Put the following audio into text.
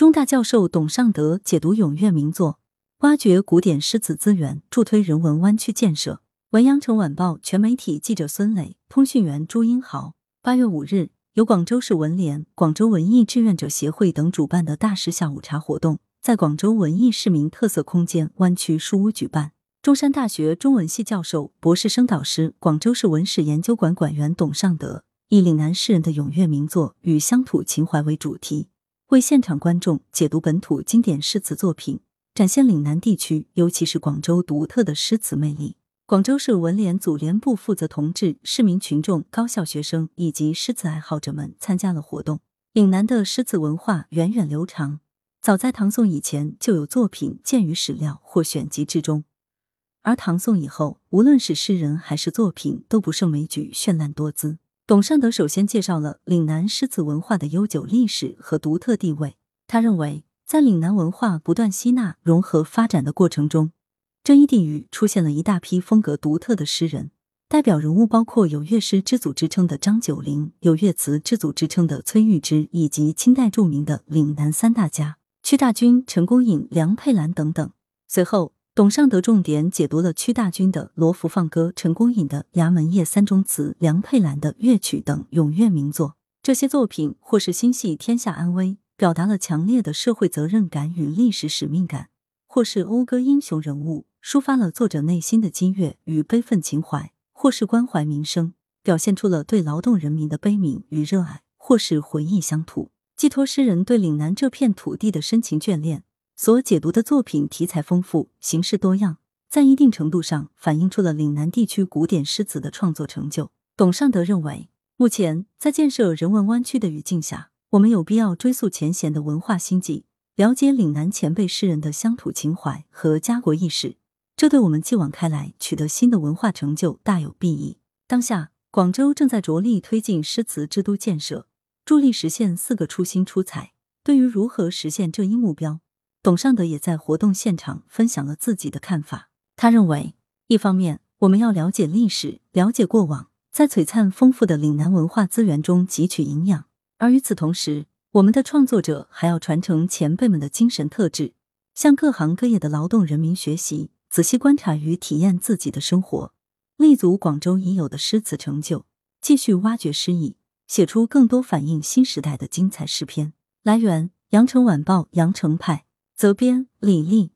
中大教授董尚德解读咏岳名作，挖掘古典诗词资源，助推人文湾区建设。文阳城晚报全媒体记者孙磊，通讯员朱英豪。八月五日，由广州市文联、广州文艺志愿者协会等主办的大师下午茶活动，在广州文艺市民特色空间湾区书屋举办。中山大学中文系教授、博士生导师、广州市文史研究馆馆员董尚德以岭南诗人的咏岳名作与乡土情怀为主题。为现场观众解读本土经典诗词作品，展现岭南地区，尤其是广州独特的诗词魅力。广州市文联组联部负责同志、市民群众、高校学生以及诗词爱好者们参加了活动。岭南的诗词文化源远流长，早在唐宋以前就有作品见于史料或选集之中，而唐宋以后，无论是诗人还是作品，都不胜枚举，绚烂多姿。董尚德首先介绍了岭南诗词文化的悠久历史和独特地位。他认为，在岭南文化不断吸纳、融合、发展的过程中，这一地域出现了一大批风格独特的诗人。代表人物包括有乐诗之祖之称的张九龄，有乐词之祖之称的崔玉芝，以及清代著名的岭南三大家屈大均、陈公颖、梁佩兰等等。随后，董尚德重点解读了屈大均的《罗浮放歌》、陈公颖的《衙门夜三中词》、梁佩兰的《乐曲》等咏岳名作。这些作品或是心系天下安危，表达了强烈的社会责任感与历史使命感；或是讴歌英雄人物，抒发了作者内心的激越与悲愤情怀；或是关怀民生，表现出了对劳动人民的悲悯与热爱；或是回忆乡土，寄托诗人对岭南这片土地的深情眷恋。所解读的作品题材丰富，形式多样，在一定程度上反映出了岭南地区古典诗词的创作成就。董尚德认为，目前在建设人文湾区的语境下，我们有必要追溯前贤的文化心迹，了解岭南前辈诗人的乡土情怀和家国意识，这对我们继往开来、取得新的文化成就大有裨益。当下，广州正在着力推进诗词之都建设，助力实现四个初心出彩。对于如何实现这一目标，董尚德也在活动现场分享了自己的看法。他认为，一方面我们要了解历史，了解过往，在璀璨丰富的岭南文化资源中汲取营养；而与此同时，我们的创作者还要传承前辈们的精神特质，向各行各业的劳动人民学习，仔细观察与体验自己的生活，立足广州已有的诗词成就，继续挖掘诗意，写出更多反映新时代的精彩诗篇。来源：羊城晚报羊城派。责编：李丽。